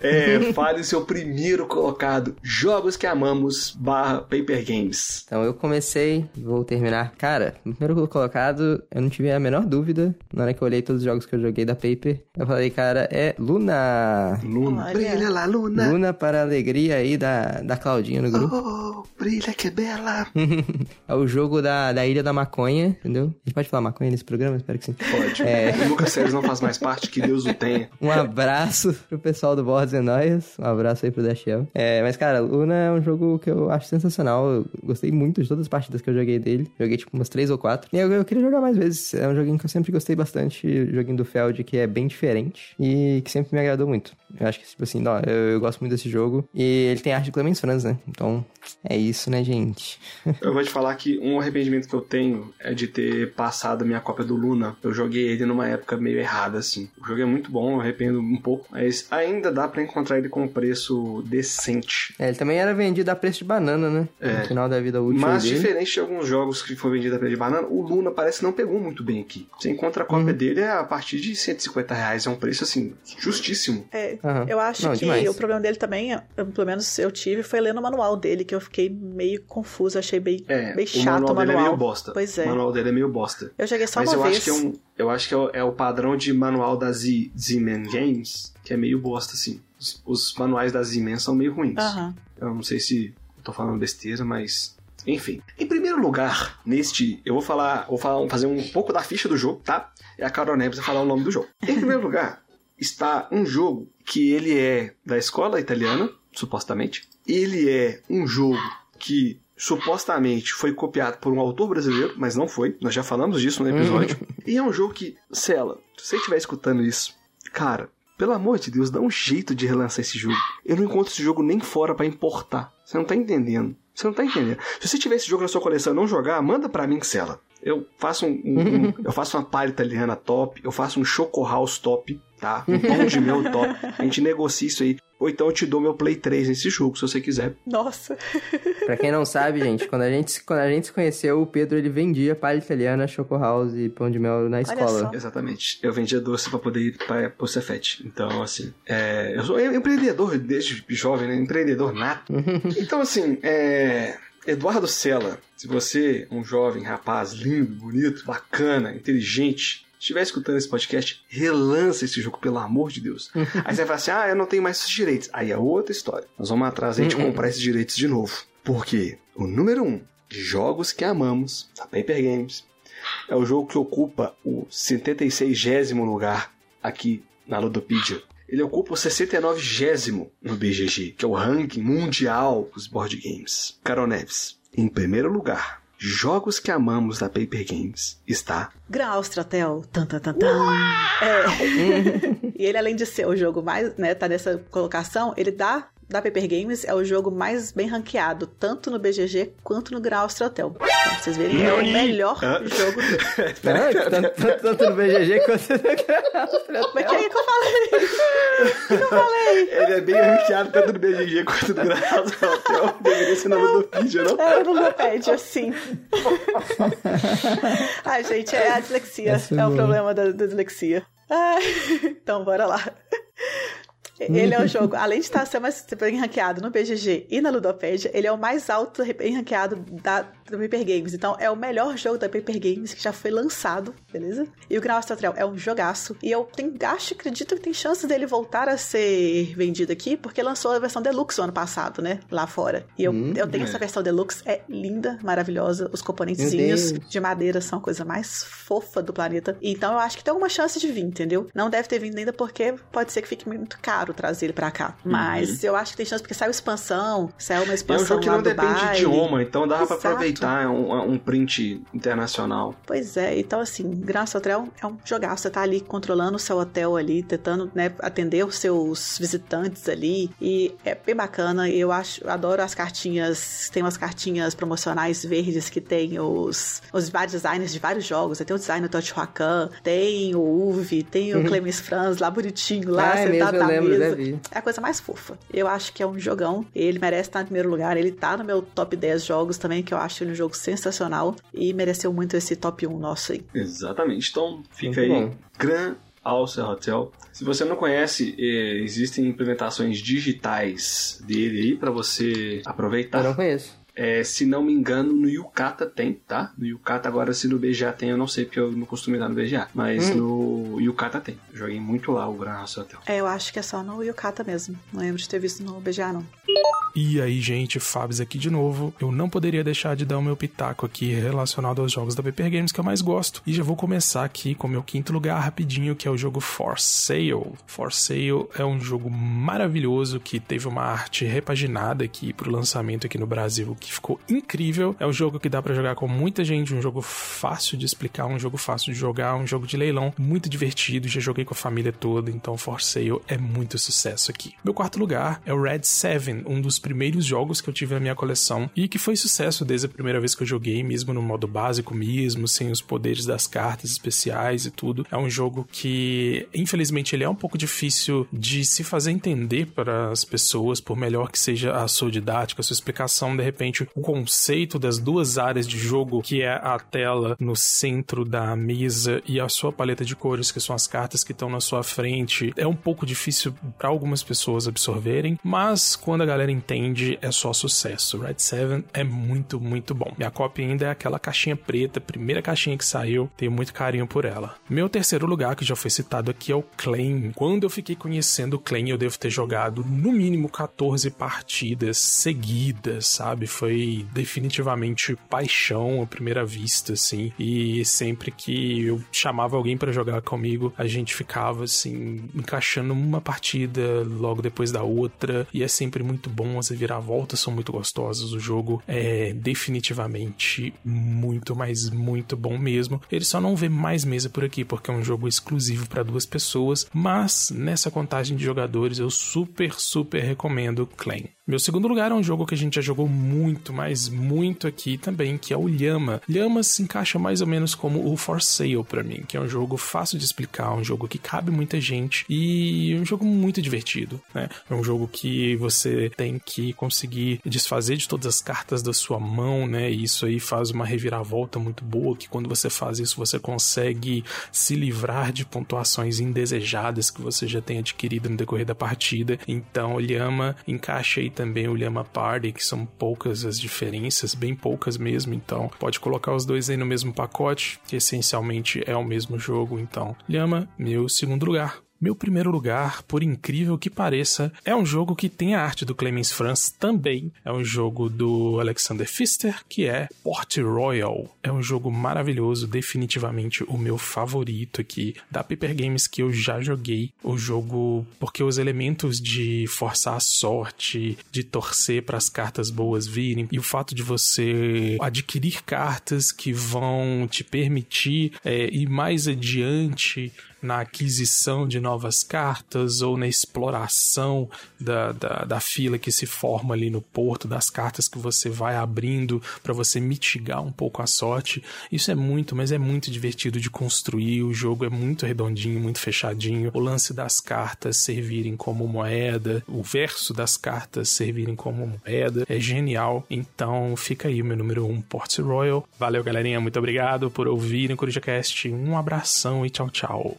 É, fale o seu primeiro colocado. Jogos que amamos barra Paper Games. Então eu comecei, vou terminar. Cara, no primeiro colocado, eu não tive a menor dúvida. Na hora que eu olhei todos os jogos que eu joguei da Paper, eu falei, cara, é Luna. Luna. Olha. Brilha lá, Luna. Luna para a alegria aí da, da Claudinha no grupo. Oh, brilha que bela. É o jogo da, da Ilha da Maconha, entendeu? A gente pode falar maconha nesse programa? Espero que sim. Pode. É. O Lucas Sérgio não faz mais parte, que Deus o tenha. Um abraço pro pessoal do Borges and Noise. Um abraço aí pro Dashiel. É, mas, cara, Luna é um jogo que eu acho sensacional. Eu gostei muito de todas as partidas que eu joguei dele. Joguei, tipo, umas três ou quatro. E eu, eu queria jogar mais vezes. É um joguinho que eu sempre gostei bastante. O joguinho do Feld, que é bem diferente. E que sempre me agradou muito. Eu acho que, tipo assim, ó, eu, eu gosto muito desse jogo. E ele tem arte de Clemens Franz, né? Então, é isso, né, gente? Eu vou te falar que um arrependimento que eu tenho é de ter passado a minha cópia do Luna. Eu joguei ele numa época meio errada, assim. O jogo é muito bom, eu arrependo um pouco, mas ainda dá pra encontrar ele com um preço decente. É, ele também era vendido a preço de banana, né? É. No final da vida útil Mas dele. diferente de alguns jogos que foi vendido a preço de banana, o Luna parece que não pegou muito bem aqui. Você encontra a cópia dele é a partir de 150 reais, é um preço assim, justíssimo. É, Aham. eu acho Não, que demais. o problema dele também, eu- pelo menos eu tive, foi lendo o manual dele, que eu fiquei meio confusa, achei bem, É, bem o chato manual o dele é manual. meio bosta. Pois é. O manual dele é meio bosta. Eu joguei só Mas uma eu vez. acho que é um, eu acho que é o, é o padrão de manual da Z- Z-Man Games, que é meio bosta, assim. Os, os manuais da Z-Man são meio ruins. Aham. Eu não sei se tô falando besteira, mas. Enfim. Em primeiro lugar, neste. Eu vou falar. Vou falar, fazer um pouco da ficha do jogo, tá? E a Carol Neves vai falar o nome do jogo. Em primeiro lugar, está um jogo que ele é da escola italiana, supostamente. Ele é um jogo que supostamente foi copiado por um autor brasileiro, mas não foi. Nós já falamos disso no episódio. e é um jogo que, Cela, se você estiver escutando isso, cara, pelo amor de Deus, dá um jeito de relançar esse jogo. Eu não encontro esse jogo nem fora pra importar. Você não tá entendendo. Você não tá entendendo. Se você tiver esse jogo na sua coleção e não jogar, manda pra mim, Cela. Eu faço um, um- um- eu faço uma palha italiana top, eu faço um choco house top, tá? Um pão de mel top. A gente negocia isso aí. Ou então eu te dou meu Play 3 nesse jogo, se você quiser. Nossa. Pra quem não sabe, gente, quando a gente, se- quando a gente se conheceu, o Pedro ele vendia palha italiana, choco house e pão de mel na escola. Exatamente. Eu vendia doce pra poder ir pra, pro Cefet. Então, assim, é, eu sou empreendedor desde jovem, né? Empreendedor nato. então, assim, é, Eduardo Sela, se você, um jovem rapaz lindo, bonito, bacana, inteligente, estiver escutando esse podcast, relança esse jogo, pelo amor de Deus. Aí você vai falar assim, ah, eu não tenho mais esses direitos. Aí é outra história. Nós vamos atrás a gente comprar esses direitos de novo. Porque o número um de jogos que amamos, da Paper Games, é o jogo que ocupa o 76 lugar aqui na Ludopedia. Ele ocupa o 69 no BGG, que é o ranking mundial dos board games. Carol Neves, em primeiro lugar, jogos que amamos da Paper Games está. Tan, tan, tan, tan. É. e ele, além de ser o jogo mais, né, tá nessa colocação, ele dá da Paper Games é o jogo mais bem ranqueado, tanto no BGG quanto no Gran Austria Hotel. Então, pra vocês verem, é o melhor jogo. Ah, tanto, no BGG quanto no Mas que é que eu falei? O que eu falei? Ele é bem ranqueado tanto no BGG quanto no Grand Hotel. Deveria ser na Ludopedia, não? É no Lupédia, sim. Ai, gente, é a dislexia. Essa é o problema da, da dislexia. Então, bora lá. Ele é o jogo, além de estar sendo mais ranqueado no BGG e na Ludopédia, ele é o mais alto ranqueado da, da Paper Games. Então, é o melhor jogo da Paper Games que já foi lançado, beleza? E o Grau Trail é um jogaço. E eu tenho, acho, acredito que tem chances dele voltar a ser vendido aqui, porque lançou a versão Deluxe o ano passado, né? Lá fora. E eu, eu tenho essa versão Deluxe, é linda, maravilhosa. Os componentezinhos de madeira são a coisa mais fofa do planeta. Então eu acho que tem alguma chance de vir, entendeu? Não deve ter vindo ainda porque pode ser que fique muito caro trazer ele pra cá. Mas eu acho que tem chance porque saiu expansão, saiu uma É um expansão jogo que não do depende de idioma, então dá pra Exato. Aproveitar um, um print internacional. Pois é, então assim, Graça Hotel é um jogaço. Você tá ali controlando o seu hotel ali, tentando né, atender os seus visitantes ali. E é bem bacana. Eu acho, adoro as cartinhas. Tem umas cartinhas promocionais verdes que tem os, os vários designers de vários jogos. Tem o design do Teotihuacan, tem o Uve, tem o Clemens Franz lá bonitinho, lá Ah, é sentado mesmo, na lembro, mesa. É a coisa mais fofa. Eu acho que é um jogão. Ele merece estar em primeiro lugar. Ele tá no meu top 10 jogos também, que eu acho ele um jogo sensacional. E mereceu muito esse top 1 nosso aí. Exatamente. Então fica Muito aí. bom. Grand Alcer Hotel. Se você não conhece, eh, existem implementações digitais dele aí pra você aproveitar. Eu não conheço. É, se não me engano, no Yukata tem, tá? No Yukata, agora se no BGA tem, eu não sei, porque eu não costumo estar no BGA. Mas no Yukata tem. Joguei muito lá o Grand House Hotel. É, eu acho que é só no Yukata mesmo. Não lembro de ter visto no BGA, não. E aí, gente, Fabs aqui de novo. Eu não poderia deixar de dar o meu pitaco aqui relacionado aos jogos da Paper Games que eu mais gosto. E já vou começar aqui com o meu quinto lugar rapidinho, que é o jogo For Sale. For Sale é um jogo maravilhoso que teve uma arte repaginada aqui pro lançamento aqui no Brasil, que ficou incrível. É um jogo que dá pra jogar com muita gente, um jogo fácil de explicar, um jogo fácil de jogar, um jogo de leilão muito divertido. Já joguei com a família toda, então For Sale é muito sucesso aqui. Meu quarto lugar é o Red 7, um dos primeiros jogos que eu tive na minha coleção e que foi sucesso desde a primeira vez que eu joguei, mesmo no modo básico mesmo, sem os poderes das cartas especiais e tudo. É um jogo que, infelizmente, ele é um pouco difícil de se fazer entender para as pessoas, por melhor que seja a sua didática, a sua explicação, de repente, o conceito das duas áreas de jogo, que é a tela no centro da mesa e a sua paleta de cores, que são as cartas que estão na sua frente, é um pouco difícil para algumas pessoas absorverem, mas quando a galera entende, é só sucesso. Red 7 é muito, muito bom. Minha cópia ainda é aquela caixinha preta, primeira caixinha que saiu, tenho muito carinho por ela. Meu terceiro lugar, que já foi citado aqui, é o Claim. Quando eu fiquei conhecendo o Claim, eu devo ter jogado no mínimo 14 partidas seguidas, sabe? Foi definitivamente paixão à primeira vista, assim. E sempre que eu chamava alguém para jogar comigo, a gente ficava, assim, encaixando uma partida logo depois da outra. E é sempre muito bom, as reviravoltas são muito gostosas. O jogo é definitivamente muito, mas muito bom mesmo. Ele só não vê mais mesa por aqui, porque é um jogo exclusivo para duas pessoas. Mas nessa contagem de jogadores, eu super, super recomendo Clan. Meu segundo lugar é um jogo que a gente já jogou muito, mas muito aqui também, que é o Llama. Llama se encaixa mais ou menos como o For Sale pra mim, que é um jogo fácil de explicar, um jogo que cabe muita gente e um jogo muito divertido, né? É um jogo que você tem que conseguir desfazer de todas as cartas da sua mão, né? E isso aí faz uma reviravolta muito boa, que quando você faz isso você consegue se livrar de pontuações indesejadas que você já tem adquirido no decorrer da partida. Então, o Llama encaixa aí também o Llama Party, que são poucas as diferenças, bem poucas mesmo. Então, pode colocar os dois aí no mesmo pacote, que essencialmente é o mesmo jogo. Então, Llama, meu segundo lugar. Meu primeiro lugar, por incrível que pareça, é um jogo que tem a arte do Clemens Franz também. É um jogo do Alexander Pfister, que é Port Royal. É um jogo maravilhoso, definitivamente o meu favorito aqui da Paper Games que eu já joguei. O jogo, porque os elementos de forçar a sorte, de torcer para as cartas boas virem, e o fato de você adquirir cartas que vão te permitir é, ir mais adiante na aquisição de novas cartas ou na exploração da, da, da, fila que se forma ali no porto, das cartas que você vai abrindo para você mitigar um pouco a sorte. Isso é muito, mas é muito divertido de construir. O jogo é muito redondinho, muito fechadinho. O lance das cartas servirem como moeda, o verso das cartas servirem como moeda é genial. Então fica aí o meu número 1, um, Port Royal. Valeu, galerinha. Muito obrigado por ouvirem o CorujaCast. Um abração e tchau, tchau.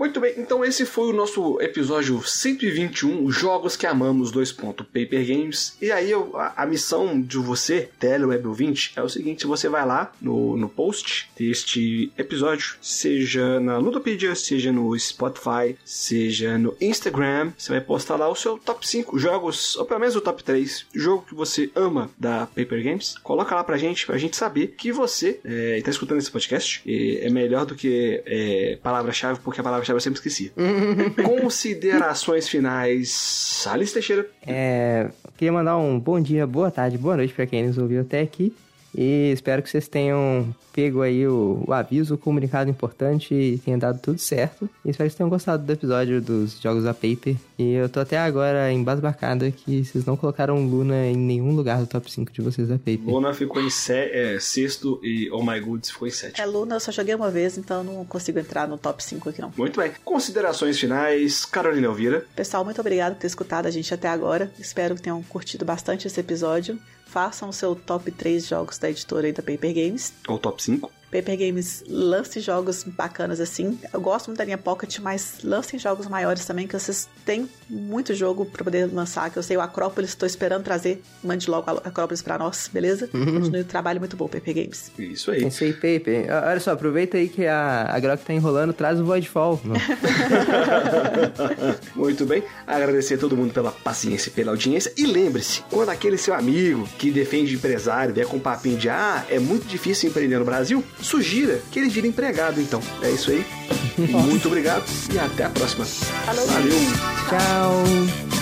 Muito bem, então esse foi o nosso episódio 121, Jogos que Amamos 2. Paper Games. E aí eu, a, a, missão de você, Teleweb ouvinte, é o seguinte: você vai lá no, no post deste episódio, seja na Ludopedia, seja no Spotify, seja no Instagram, você vai postar lá o seu top 5 jogos, ou pelo menos o top 3, jogo que você ama da Paper Games. Coloca lá pra gente, pra gente saber que você é, tá escutando esse podcast. é melhor do que é, palavra-chave, porque a palavra eu sempre esqueci. Considerações finais. Alice Teixeira. É, queria mandar um bom dia, boa tarde, boa noite para quem nos ouviu até aqui. E espero que vocês tenham pego aí o, o, aviso, o comunicado importante e tenha dado tudo certo. E espero que vocês tenham gostado do episódio dos jogos da Paper. E eu tô até agora embasbacada que vocês não colocaram Luna em nenhum lugar do top 5 de vocês da Paper. Luna ficou em é, sexto e Oh My Goods ficou em sétimo. É, Luna eu só joguei uma vez, então não consigo entrar no top 5 aqui não. Muito bem. Considerações finais, Carolina Elvira. Pessoal, muito obrigado por ter escutado a gente até agora. Espero que tenham curtido bastante esse episódio façam o seu top 3 jogos da editora e da Paper Games. Ou top 5. Paper Games lance jogos bacanas assim. Eu gosto muito da linha Pocket, mas lancem jogos maiores também, que vocês têm muito jogo para poder lançar. Que eu sei, o Acrópolis, estou esperando trazer. Mande logo a Acrópolis para nós, beleza? Uhum. Continue o trabalho muito bom, Paper Games. Isso aí. Isso aí, Paper. Olha só, aproveita aí que a, a Grok tá enrolando, traz o Voidfall. muito bem. Agradecer a todo mundo pela paciência e pela audiência. E lembre-se, quando aquele seu amigo que defende empresário vier com um papinho de ah, é muito difícil empreender no Brasil, sugira que ele vire empregado, então. É isso aí. Muito obrigado e até a próxima. Valeu. Tchau.